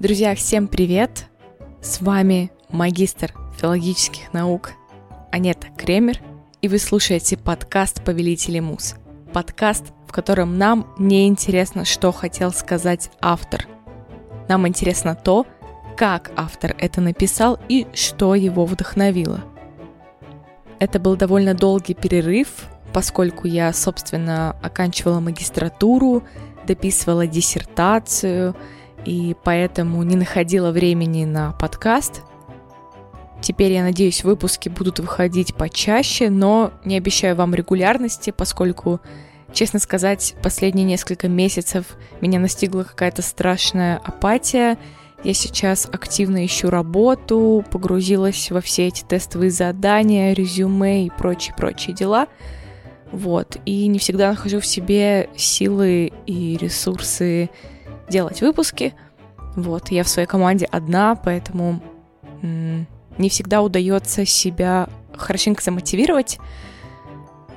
Друзья, всем привет! С вами магистр филологических наук Анета Кремер, и вы слушаете подкаст «Повелители мус». Подкаст, в котором нам не интересно, что хотел сказать автор. Нам интересно то, как автор это написал и что его вдохновило. Это был довольно долгий перерыв, поскольку я, собственно, оканчивала магистратуру, дописывала диссертацию – и поэтому не находила времени на подкаст. Теперь, я надеюсь, выпуски будут выходить почаще, но не обещаю вам регулярности, поскольку, честно сказать, последние несколько месяцев меня настигла какая-то страшная апатия. Я сейчас активно ищу работу, погрузилась во все эти тестовые задания, резюме и прочие-прочие дела. Вот, и не всегда нахожу в себе силы и ресурсы делать выпуски. Вот, я в своей команде одна, поэтому не всегда удается себя хорошенько замотивировать.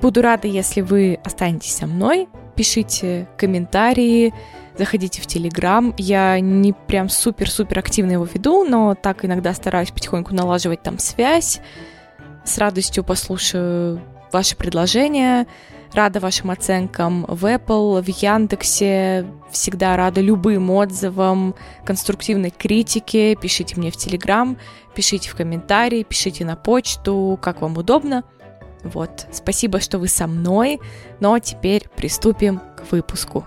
Буду рада, если вы останетесь со мной, пишите комментарии, заходите в Телеграм. Я не прям супер-супер активно его веду, но так иногда стараюсь потихоньку налаживать там связь. С радостью послушаю ваши предложения. Рада вашим оценкам в Apple, в Яндексе. Всегда рада любым отзывам, конструктивной критике. Пишите мне в Телеграм, пишите в комментарии, пишите на почту, как вам удобно. Вот, спасибо, что вы со мной. Но теперь приступим к выпуску.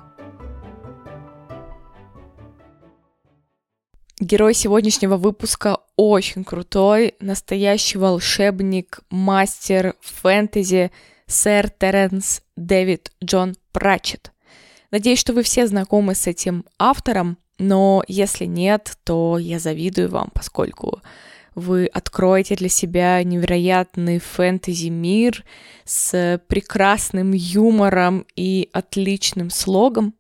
Герой сегодняшнего выпуска очень крутой, настоящий волшебник, мастер фэнтези – сэр Теренс Дэвид Джон Пратчет. Надеюсь, что вы все знакомы с этим автором, но если нет, то я завидую вам, поскольку вы откроете для себя невероятный фэнтези-мир с прекрасным юмором и отличным слогом.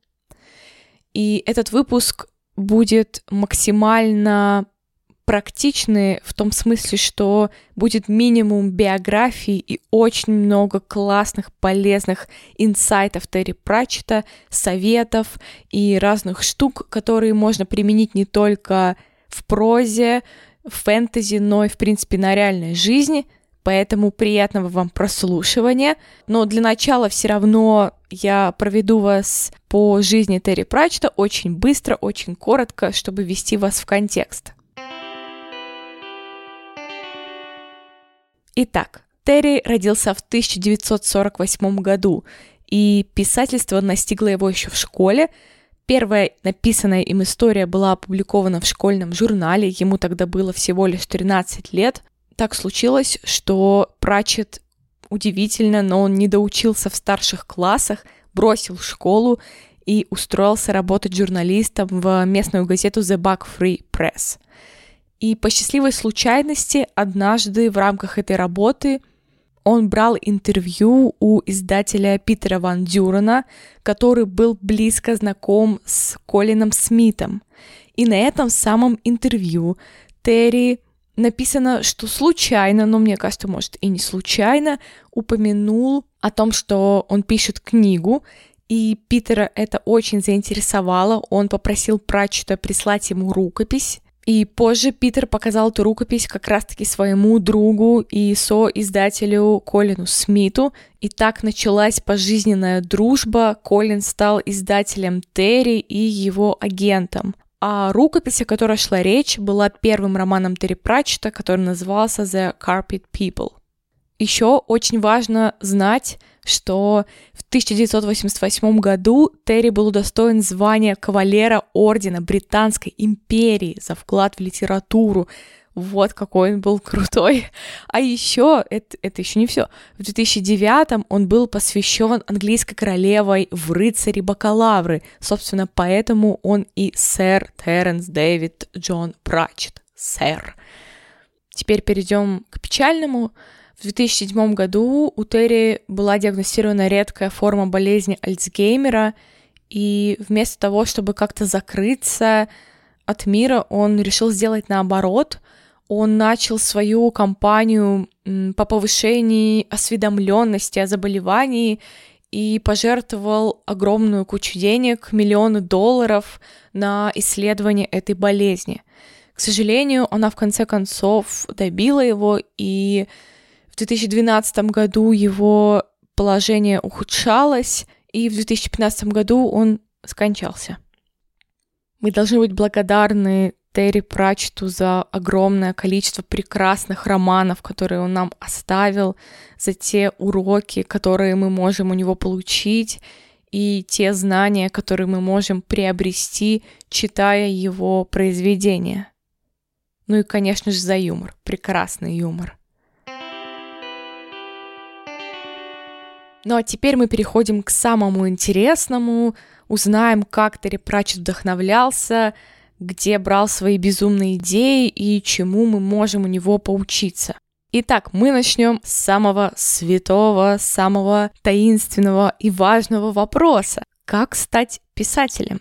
И этот выпуск будет максимально практичны в том смысле, что будет минимум биографий и очень много классных, полезных инсайтов Терри Пратчета, советов и разных штук, которые можно применить не только в прозе, в фэнтези, но и, в принципе, на реальной жизни. Поэтому приятного вам прослушивания. Но для начала все равно я проведу вас по жизни Терри Пратчета очень быстро, очень коротко, чтобы ввести вас в контекст. Итак, Терри родился в 1948 году, и писательство настигло его еще в школе. Первая написанная им история была опубликована в школьном журнале, ему тогда было всего лишь 13 лет. Так случилось, что Пратчет удивительно, но он не доучился в старших классах, бросил школу и устроился работать журналистом в местную газету The Bug Free Press. И по счастливой случайности однажды в рамках этой работы он брал интервью у издателя Питера Ван Дюрена, который был близко знаком с Колином Смитом. И на этом самом интервью Терри написано, что случайно, но мне кажется, может и не случайно, упомянул о том, что он пишет книгу, и Питера это очень заинтересовало. Он попросил Пратчета прислать ему рукопись, и позже Питер показал эту рукопись как раз-таки своему другу и соиздателю Колину Смиту, и так началась пожизненная дружба. Колин стал издателем Терри и его агентом. А рукопись, о которой шла речь, была первым романом Терри Пратчета, который назывался The Carpet People. Еще очень важно знать, что в 1988 году Терри был удостоен звания кавалера Ордена Британской империи за вклад в литературу. Вот какой он был крутой. А еще, это, это еще не все, в 2009 он был посвящен английской королевой в рыцари бакалавры. Собственно, поэтому он и сэр Терренс Дэвид Джон Пратчет. Сэр. Теперь перейдем к печальному. В 2007 году у Терри была диагностирована редкая форма болезни Альцгеймера, и вместо того, чтобы как-то закрыться от мира, он решил сделать наоборот. Он начал свою кампанию по повышению осведомленности о заболевании и пожертвовал огромную кучу денег, миллионы долларов на исследование этой болезни. К сожалению, она в конце концов добила его, и в 2012 году его положение ухудшалось, и в 2015 году он скончался. Мы должны быть благодарны Терри Прачету за огромное количество прекрасных романов, которые он нам оставил, за те уроки, которые мы можем у него получить, и те знания, которые мы можем приобрести, читая его произведения. Ну и, конечно же, за юмор, прекрасный юмор. Ну а теперь мы переходим к самому интересному, узнаем, как Терри Пратчет вдохновлялся, где брал свои безумные идеи и чему мы можем у него поучиться. Итак, мы начнем с самого святого, самого таинственного и важного вопроса. Как стать писателем?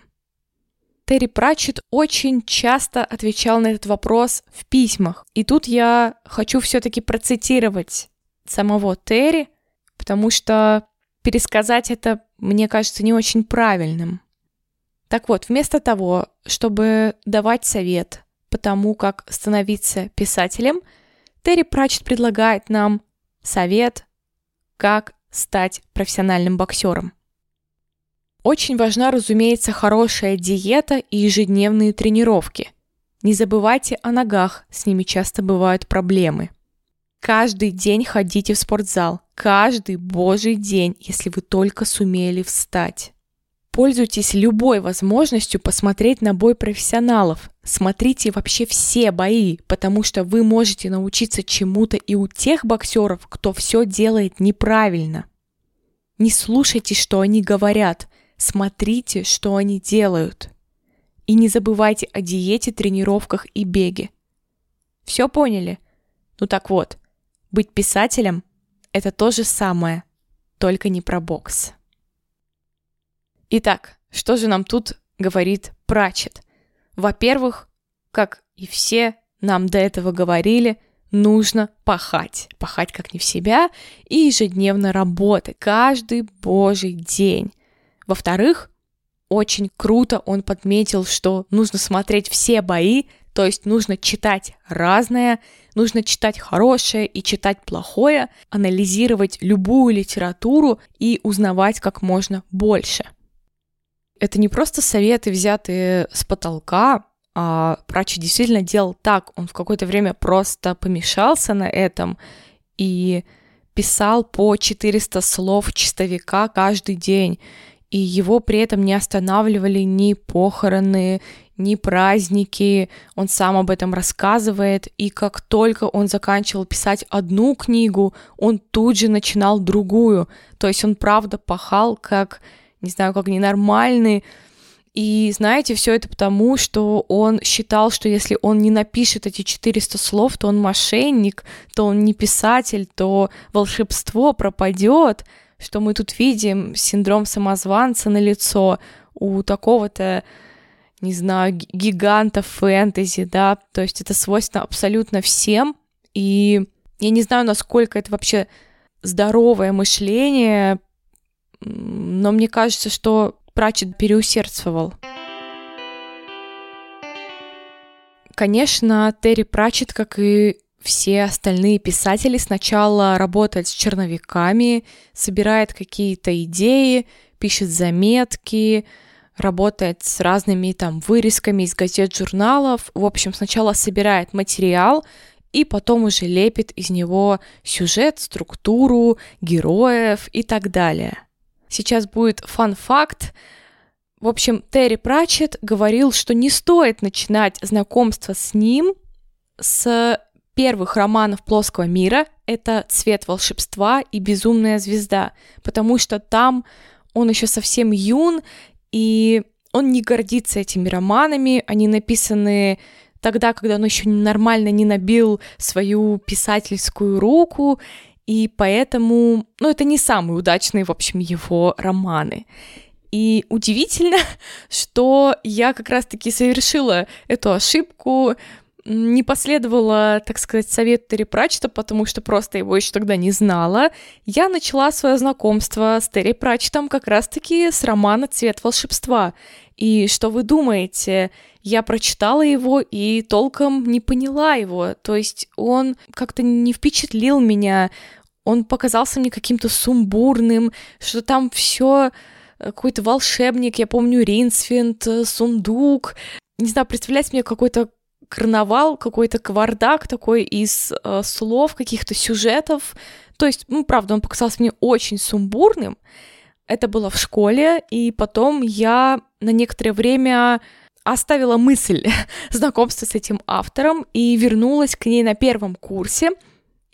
Терри Пратчет очень часто отвечал на этот вопрос в письмах. И тут я хочу все-таки процитировать самого Терри, потому что пересказать это, мне кажется, не очень правильным. Так вот, вместо того, чтобы давать совет по тому, как становиться писателем, Терри Пратчет предлагает нам совет, как стать профессиональным боксером. Очень важна, разумеется, хорошая диета и ежедневные тренировки. Не забывайте о ногах, с ними часто бывают проблемы. Каждый день ходите в спортзал. Каждый божий день, если вы только сумели встать. Пользуйтесь любой возможностью посмотреть на бой профессионалов. Смотрите вообще все бои, потому что вы можете научиться чему-то и у тех боксеров, кто все делает неправильно. Не слушайте, что они говорят, смотрите, что они делают. И не забывайте о диете, тренировках и беге. Все поняли? Ну так вот, быть писателем – это то же самое, только не про бокс. Итак, что же нам тут говорит Прачет? Во-первых, как и все нам до этого говорили, нужно пахать. Пахать как не в себя и ежедневно работать каждый божий день. Во-вторых, очень круто он подметил, что нужно смотреть все бои, то есть нужно читать разное, нужно читать хорошее и читать плохое, анализировать любую литературу и узнавать как можно больше. Это не просто советы, взятые с потолка, а Прачи действительно делал так. Он в какое-то время просто помешался на этом и писал по 400 слов чистовика каждый день. И его при этом не останавливали ни похороны, ни праздники. Он сам об этом рассказывает. И как только он заканчивал писать одну книгу, он тут же начинал другую. То есть он правда пахал как не знаю, как ненормальный. И знаете, все это потому, что он считал, что если он не напишет эти 400 слов, то он мошенник, то он не писатель, то волшебство пропадет, что мы тут видим синдром самозванца на лицо у такого-то, не знаю, гиганта фэнтези, да, то есть это свойственно абсолютно всем, и я не знаю, насколько это вообще здоровое мышление но мне кажется, что Прачет переусердствовал. Конечно, Терри Прачет, как и все остальные писатели, сначала работает с черновиками, собирает какие-то идеи, пишет заметки, работает с разными там вырезками из газет, журналов. В общем, сначала собирает материал и потом уже лепит из него сюжет, структуру, героев и так далее. Сейчас будет фан-факт. В общем, Терри Пратчет говорил, что не стоит начинать знакомство с ним с первых романов плоского мира. Это «Цвет волшебства» и «Безумная звезда», потому что там он еще совсем юн, и он не гордится этими романами, они написаны тогда, когда он еще нормально не набил свою писательскую руку, и поэтому, ну, это не самые удачные, в общем, его романы. И удивительно, что я как раз-таки совершила эту ошибку, не последовала, так сказать, совет Терри Пратчета, потому что просто его еще тогда не знала. Я начала свое знакомство с Терри Пратчетом как раз-таки с романа «Цвет волшебства». И что вы думаете? Я прочитала его и толком не поняла его. То есть он как-то не впечатлил меня. Он показался мне каким-то сумбурным, что там все э, какой-то волшебник, я помню, Ринсвинд, э, сундук. Не знаю, представляется мне какой-то карнавал, какой-то кавардак такой из э, слов, каких-то сюжетов. То есть, ну, правда, он показался мне очень сумбурным. Это было в школе, и потом я на некоторое время оставила мысль знакомства с этим автором и вернулась к ней на первом курсе.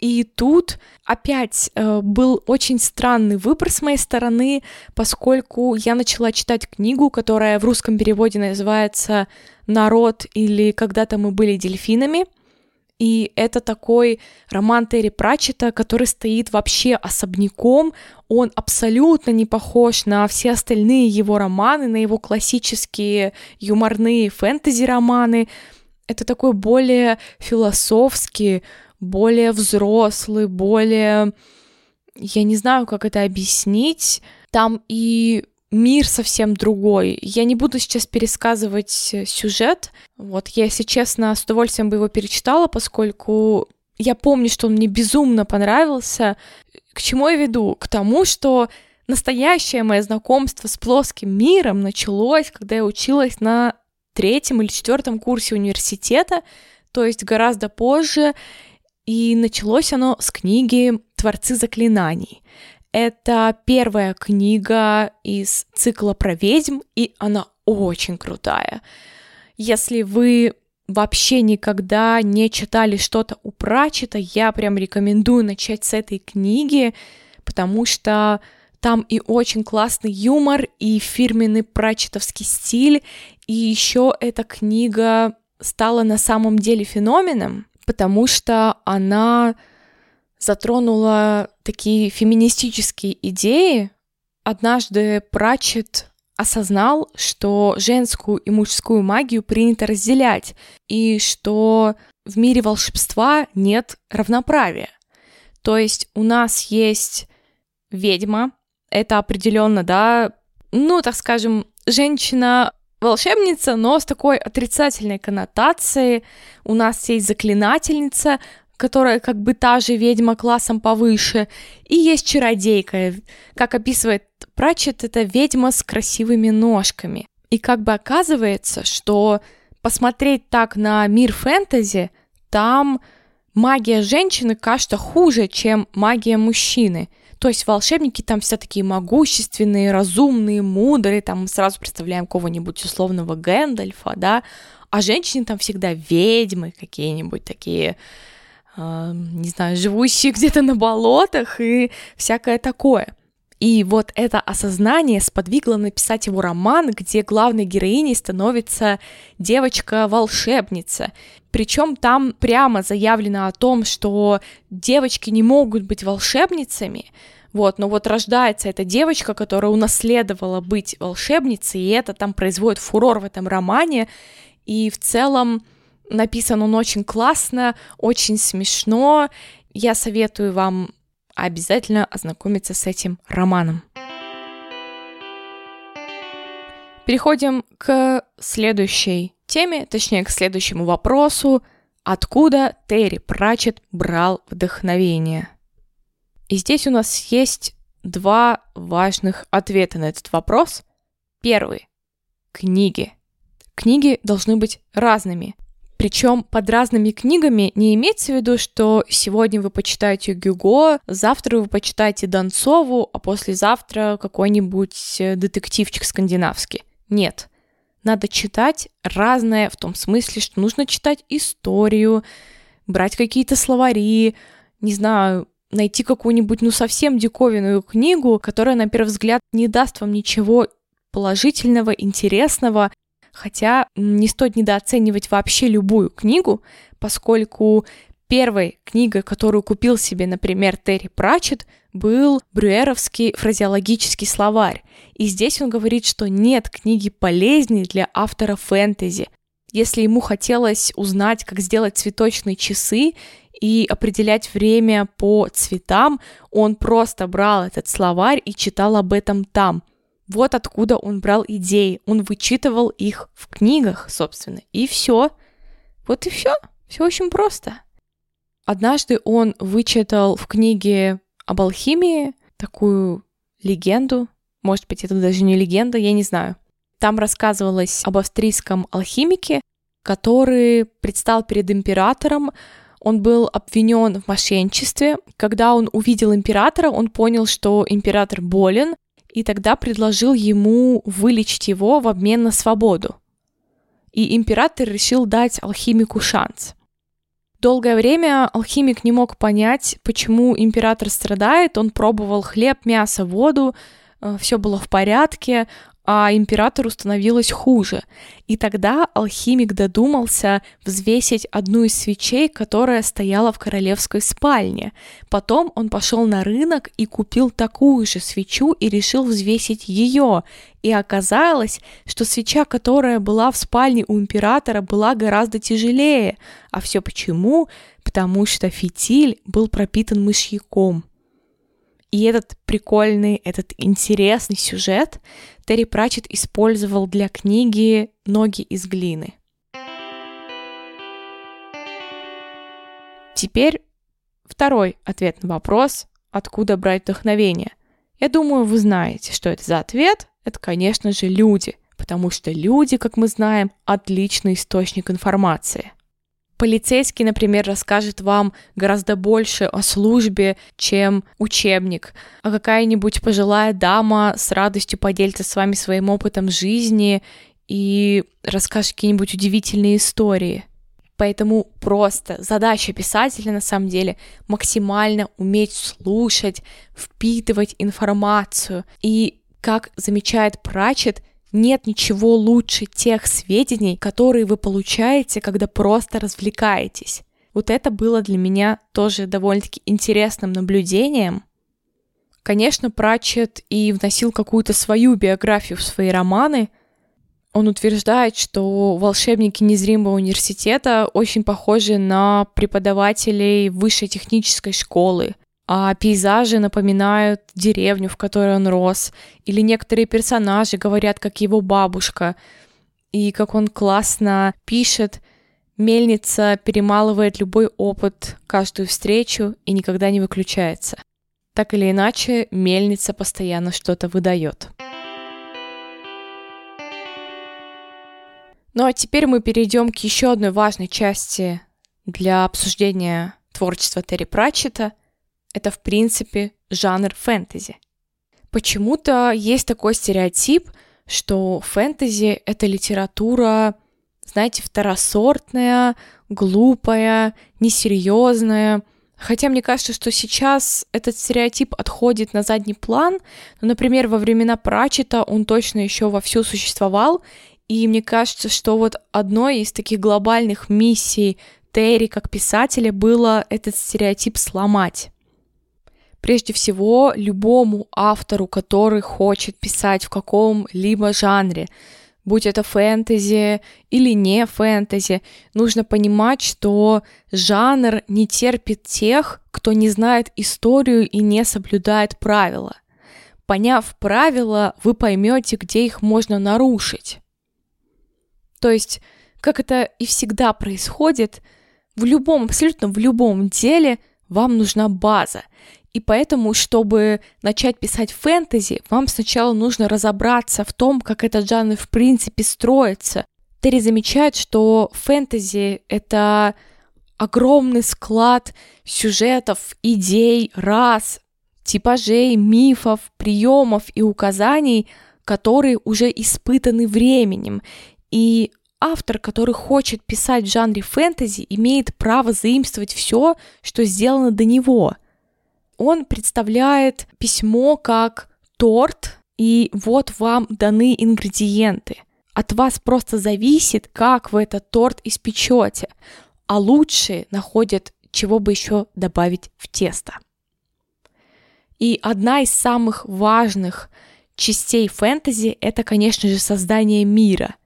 И тут опять э, был очень странный выбор с моей стороны, поскольку я начала читать книгу, которая в русском переводе называется «Народ» или «Когда-то мы были дельфинами». И это такой роман Терри Пратчета, который стоит вообще особняком. Он абсолютно не похож на все остальные его романы, на его классические юморные фэнтези-романы. Это такой более философский, более взрослый, более... Я не знаю, как это объяснить. Там и мир совсем другой. Я не буду сейчас пересказывать э, сюжет. Вот, я, если честно, с удовольствием бы его перечитала, поскольку я помню, что он мне безумно понравился. К чему я веду? К тому, что настоящее мое знакомство с плоским миром началось, когда я училась на третьем или четвертом курсе университета, то есть гораздо позже, и началось оно с книги «Творцы заклинаний». Это первая книга из цикла про ведьм, и она очень крутая. Если вы вообще никогда не читали что-то у Прачета, я прям рекомендую начать с этой книги, потому что там и очень классный юмор, и фирменный прачетовский стиль, и еще эта книга стала на самом деле феноменом, потому что она затронула такие феминистические идеи. Однажды Прачет осознал, что женскую и мужскую магию принято разделять, и что в мире волшебства нет равноправия. То есть у нас есть ведьма, это определенно, да, ну, так скажем, женщина волшебница, но с такой отрицательной коннотацией. У нас есть заклинательница, которая как бы та же ведьма классом повыше, и есть чародейка, как описывает Пратчет, это ведьма с красивыми ножками. И как бы оказывается, что посмотреть так на мир фэнтези, там магия женщины кажется хуже, чем магия мужчины. То есть волшебники там все такие могущественные, разумные, мудрые, там мы сразу представляем кого-нибудь условного Гэндальфа, да, а женщины там всегда ведьмы какие-нибудь такие, не знаю, живущие где-то на болотах и всякое такое. И вот это осознание сподвигло написать его роман, где главной героиней становится девочка-волшебница. Причем там прямо заявлено о том, что девочки не могут быть волшебницами, вот, но вот рождается эта девочка, которая унаследовала быть волшебницей, и это там производит фурор в этом романе, и в целом Написан он очень классно, очень смешно. Я советую вам обязательно ознакомиться с этим романом. Переходим к следующей теме, точнее, к следующему вопросу. Откуда Терри Пратчет брал вдохновение? И здесь у нас есть два важных ответа на этот вопрос. Первый — книги. Книги должны быть разными. Причем под разными книгами не имеется в виду, что сегодня вы почитаете Гюго, завтра вы почитаете Донцову, а послезавтра какой-нибудь э, детективчик скандинавский. Нет. Надо читать разное в том смысле, что нужно читать историю, брать какие-то словари, не знаю, найти какую-нибудь, ну, совсем диковинную книгу, которая, на первый взгляд, не даст вам ничего положительного, интересного, Хотя не стоит недооценивать вообще любую книгу, поскольку первой книгой, которую купил себе, например, Терри Пратчет, был Брюеровский фразеологический словарь. И здесь он говорит, что нет книги полезней для автора фэнтези. Если ему хотелось узнать, как сделать цветочные часы и определять время по цветам, он просто брал этот словарь и читал об этом там. Вот откуда он брал идеи. Он вычитывал их в книгах, собственно. И все. Вот и все. Все очень просто. Однажды он вычитал в книге об алхимии такую легенду. Может быть, это даже не легенда, я не знаю. Там рассказывалось об австрийском алхимике, который предстал перед императором. Он был обвинен в мошенничестве. Когда он увидел императора, он понял, что император болен, и тогда предложил ему вылечить его в обмен на свободу. И император решил дать алхимику шанс. Долгое время алхимик не мог понять, почему император страдает. Он пробовал хлеб, мясо, воду, э, все было в порядке, а императору становилось хуже. И тогда алхимик додумался взвесить одну из свечей, которая стояла в королевской спальне. Потом он пошел на рынок и купил такую же свечу и решил взвесить ее. И оказалось, что свеча, которая была в спальне у императора, была гораздо тяжелее. А все почему? Потому что фитиль был пропитан мышьяком. И этот прикольный, этот интересный сюжет Терри Пратчет использовал для книги «Ноги из глины». Теперь второй ответ на вопрос, откуда брать вдохновение. Я думаю, вы знаете, что это за ответ. Это, конечно же, люди, потому что люди, как мы знаем, отличный источник информации – полицейский, например, расскажет вам гораздо больше о службе, чем учебник, а какая-нибудь пожилая дама с радостью поделится с вами своим опытом жизни и расскажет какие-нибудь удивительные истории. Поэтому просто задача писателя на самом деле максимально уметь слушать, впитывать информацию. И, как замечает Прачет, нет ничего лучше тех сведений, которые вы получаете, когда просто развлекаетесь. Вот это было для меня тоже довольно-таки интересным наблюдением. Конечно, Пратчет и вносил какую-то свою биографию в свои романы. Он утверждает, что волшебники незримого университета очень похожи на преподавателей высшей технической школы, а пейзажи напоминают деревню, в которой он рос, или некоторые персонажи говорят, как его бабушка, и как он классно пишет. Мельница перемалывает любой опыт, каждую встречу и никогда не выключается. Так или иначе, мельница постоянно что-то выдает. Ну а теперь мы перейдем к еще одной важной части для обсуждения творчества Терри Пратчета — это, в принципе, жанр фэнтези. Почему-то есть такой стереотип, что фэнтези — это литература, знаете, второсортная, глупая, несерьезная. Хотя мне кажется, что сейчас этот стереотип отходит на задний план. Но, например, во времена Прачета он точно еще вовсю существовал. И мне кажется, что вот одной из таких глобальных миссий Терри как писателя было этот стереотип сломать прежде всего любому автору, который хочет писать в каком-либо жанре, будь это фэнтези или не фэнтези, нужно понимать, что жанр не терпит тех, кто не знает историю и не соблюдает правила. Поняв правила, вы поймете, где их можно нарушить. То есть, как это и всегда происходит, в любом, абсолютно в любом деле вам нужна база. И поэтому, чтобы начать писать фэнтези, вам сначала нужно разобраться в том, как этот жанр в принципе строится. Терри замечает, что фэнтези — это огромный склад сюжетов, идей, рас, типажей, мифов, приемов и указаний, которые уже испытаны временем. И автор, который хочет писать в жанре фэнтези, имеет право заимствовать все, что сделано до него — он представляет письмо как торт, и вот вам даны ингредиенты. От вас просто зависит, как вы этот торт испечете, а лучшие находят, чего бы еще добавить в тесто. И одна из самых важных частей фэнтези — это, конечно же, создание мира.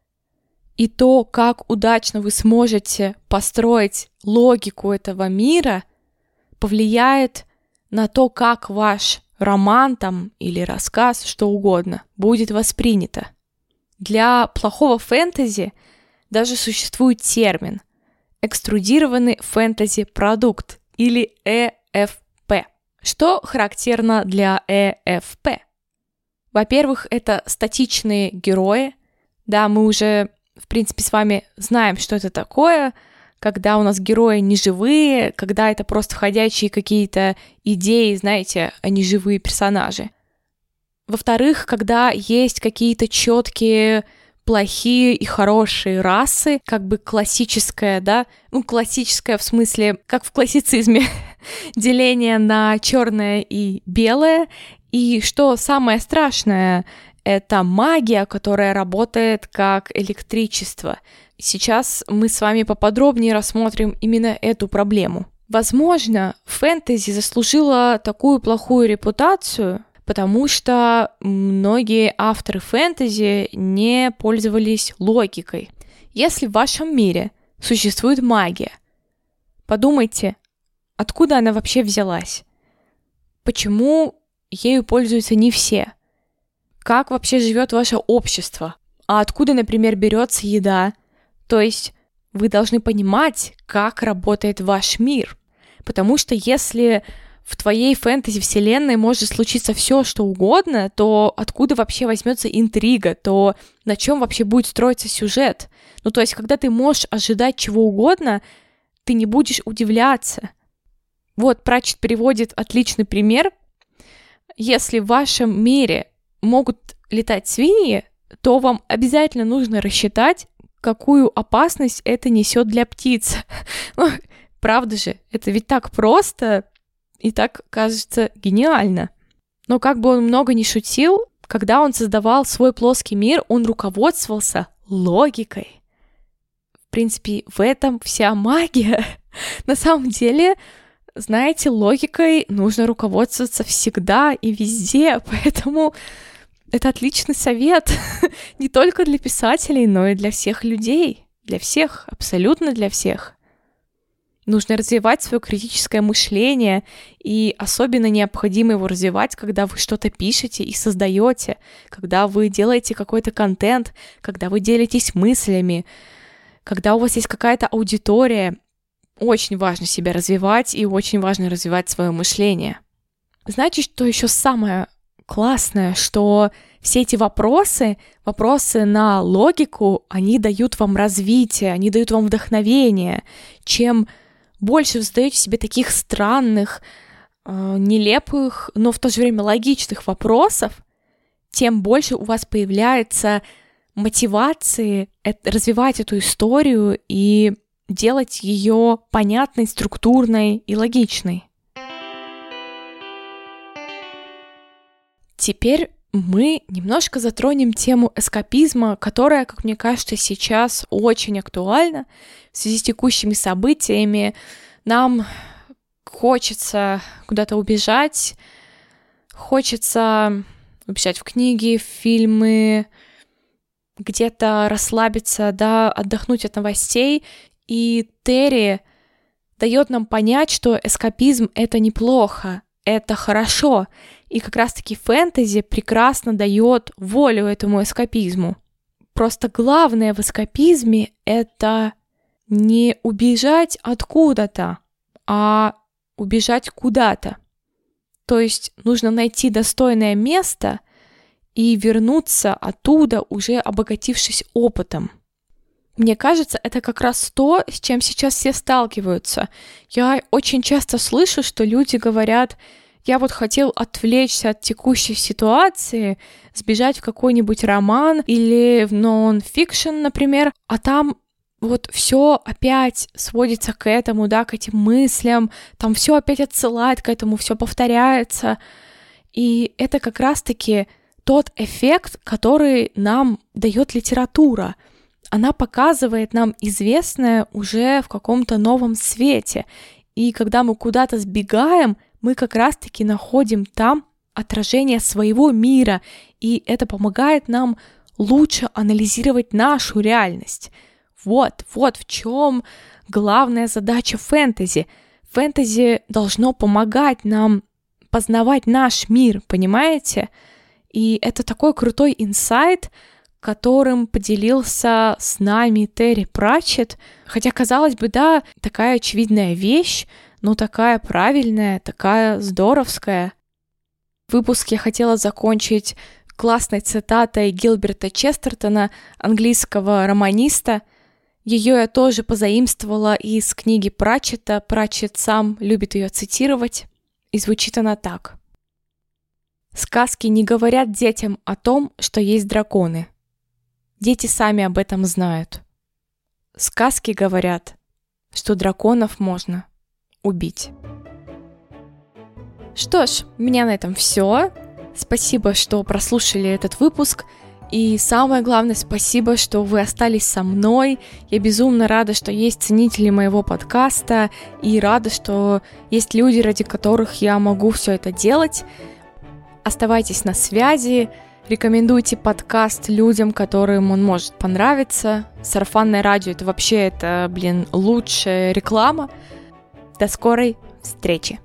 И то, как удачно вы сможете построить логику этого мира, повлияет на то, как ваш роман там или рассказ, что угодно, будет воспринято. Для плохого фэнтези даже существует термин экструдированный фэнтези-продукт или ЭФП. Что характерно для ЭФП? Во-первых, это статичные герои. Да, мы уже, в принципе, с вами знаем, что это такое, когда у нас герои не живые, когда это просто ходячие какие-то идеи, знаете, а не живые персонажи. Во-вторых, когда есть какие-то четкие плохие и хорошие расы, как бы классическое, да, ну, классическое в смысле, как в классицизме, деление на черное и белое, и что самое страшное, это магия, которая работает как электричество. Сейчас мы с вами поподробнее рассмотрим именно эту проблему. Возможно, фэнтези заслужила такую плохую репутацию, потому что многие авторы фэнтези не пользовались логикой. Если в вашем мире существует магия, подумайте, откуда она вообще взялась? Почему ею пользуются не все? Как вообще живет ваше общество? А откуда, например, берется еда? То есть вы должны понимать, как работает ваш мир. Потому что если в твоей фэнтези-вселенной может случиться все, что угодно, то откуда вообще возьмется интрига, то на чем вообще будет строиться сюжет? Ну, то есть, когда ты можешь ожидать чего угодно, ты не будешь удивляться. Вот Прачет приводит отличный пример. Если в вашем мире могут летать свиньи, то вам обязательно нужно рассчитать, какую опасность это несет для птиц. Ну, правда же, это ведь так просто, и так кажется гениально. Но как бы он много не шутил, когда он создавал свой плоский мир, он руководствовался логикой. В принципе, в этом вся магия. На самом деле, знаете, логикой нужно руководствоваться всегда и везде, поэтому это отличный совет не только для писателей, но и для всех людей, для всех, абсолютно для всех. Нужно развивать свое критическое мышление, и особенно необходимо его развивать, когда вы что-то пишете и создаете, когда вы делаете какой-то контент, когда вы делитесь мыслями, когда у вас есть какая-то аудитория. Очень важно себя развивать и очень важно развивать свое мышление. Знаете, что еще самое классное, что все эти вопросы, вопросы на логику, они дают вам развитие, они дают вам вдохновение, чем больше вы задаете себе таких странных, э, нелепых, но в то же время логичных вопросов, тем больше у вас появляется мотивации развивать эту историю и делать ее понятной, структурной и логичной. Теперь мы немножко затронем тему эскапизма, которая, как мне кажется, сейчас очень актуальна в связи с текущими событиями. Нам хочется куда-то убежать, хочется убежать в книги, в фильмы, где-то расслабиться, да, отдохнуть от новостей. И Терри дает нам понять, что эскапизм — это неплохо, это хорошо. И как раз-таки фэнтези прекрасно дает волю этому эскапизму. Просто главное в эскапизме — это не убежать откуда-то, а убежать куда-то. То есть нужно найти достойное место и вернуться оттуда, уже обогатившись опытом. Мне кажется, это как раз то, с чем сейчас все сталкиваются. Я очень часто слышу, что люди говорят, я вот хотел отвлечься от текущей ситуации, сбежать в какой-нибудь роман или в нон-фикшн, например, а там вот все опять сводится к этому, да, к этим мыслям, там все опять отсылает к этому, все повторяется. И это как раз-таки тот эффект, который нам дает литература. Она показывает нам известное уже в каком-то новом свете. И когда мы куда-то сбегаем, мы как раз-таки находим там отражение своего мира, и это помогает нам лучше анализировать нашу реальность. Вот, вот в чем главная задача фэнтези. Фэнтези должно помогать нам познавать наш мир, понимаете? И это такой крутой инсайт, которым поделился с нами Терри Пратчет. Хотя, казалось бы, да, такая очевидная вещь, но такая правильная, такая здоровская. Выпуск я хотела закончить классной цитатой Гилберта Честертона, английского романиста. Ее я тоже позаимствовала из книги Пратчета. Пратчет сам любит ее цитировать. И звучит она так. Сказки не говорят детям о том, что есть драконы. Дети сами об этом знают. Сказки говорят, что драконов можно убить. Что ж, у меня на этом все. Спасибо, что прослушали этот выпуск. И самое главное, спасибо, что вы остались со мной. Я безумно рада, что есть ценители моего подкаста и рада, что есть люди, ради которых я могу все это делать. Оставайтесь на связи, рекомендуйте подкаст людям, которым он может понравиться. Сарафанное радио это вообще это, блин, лучшая реклама. До скорой встречи!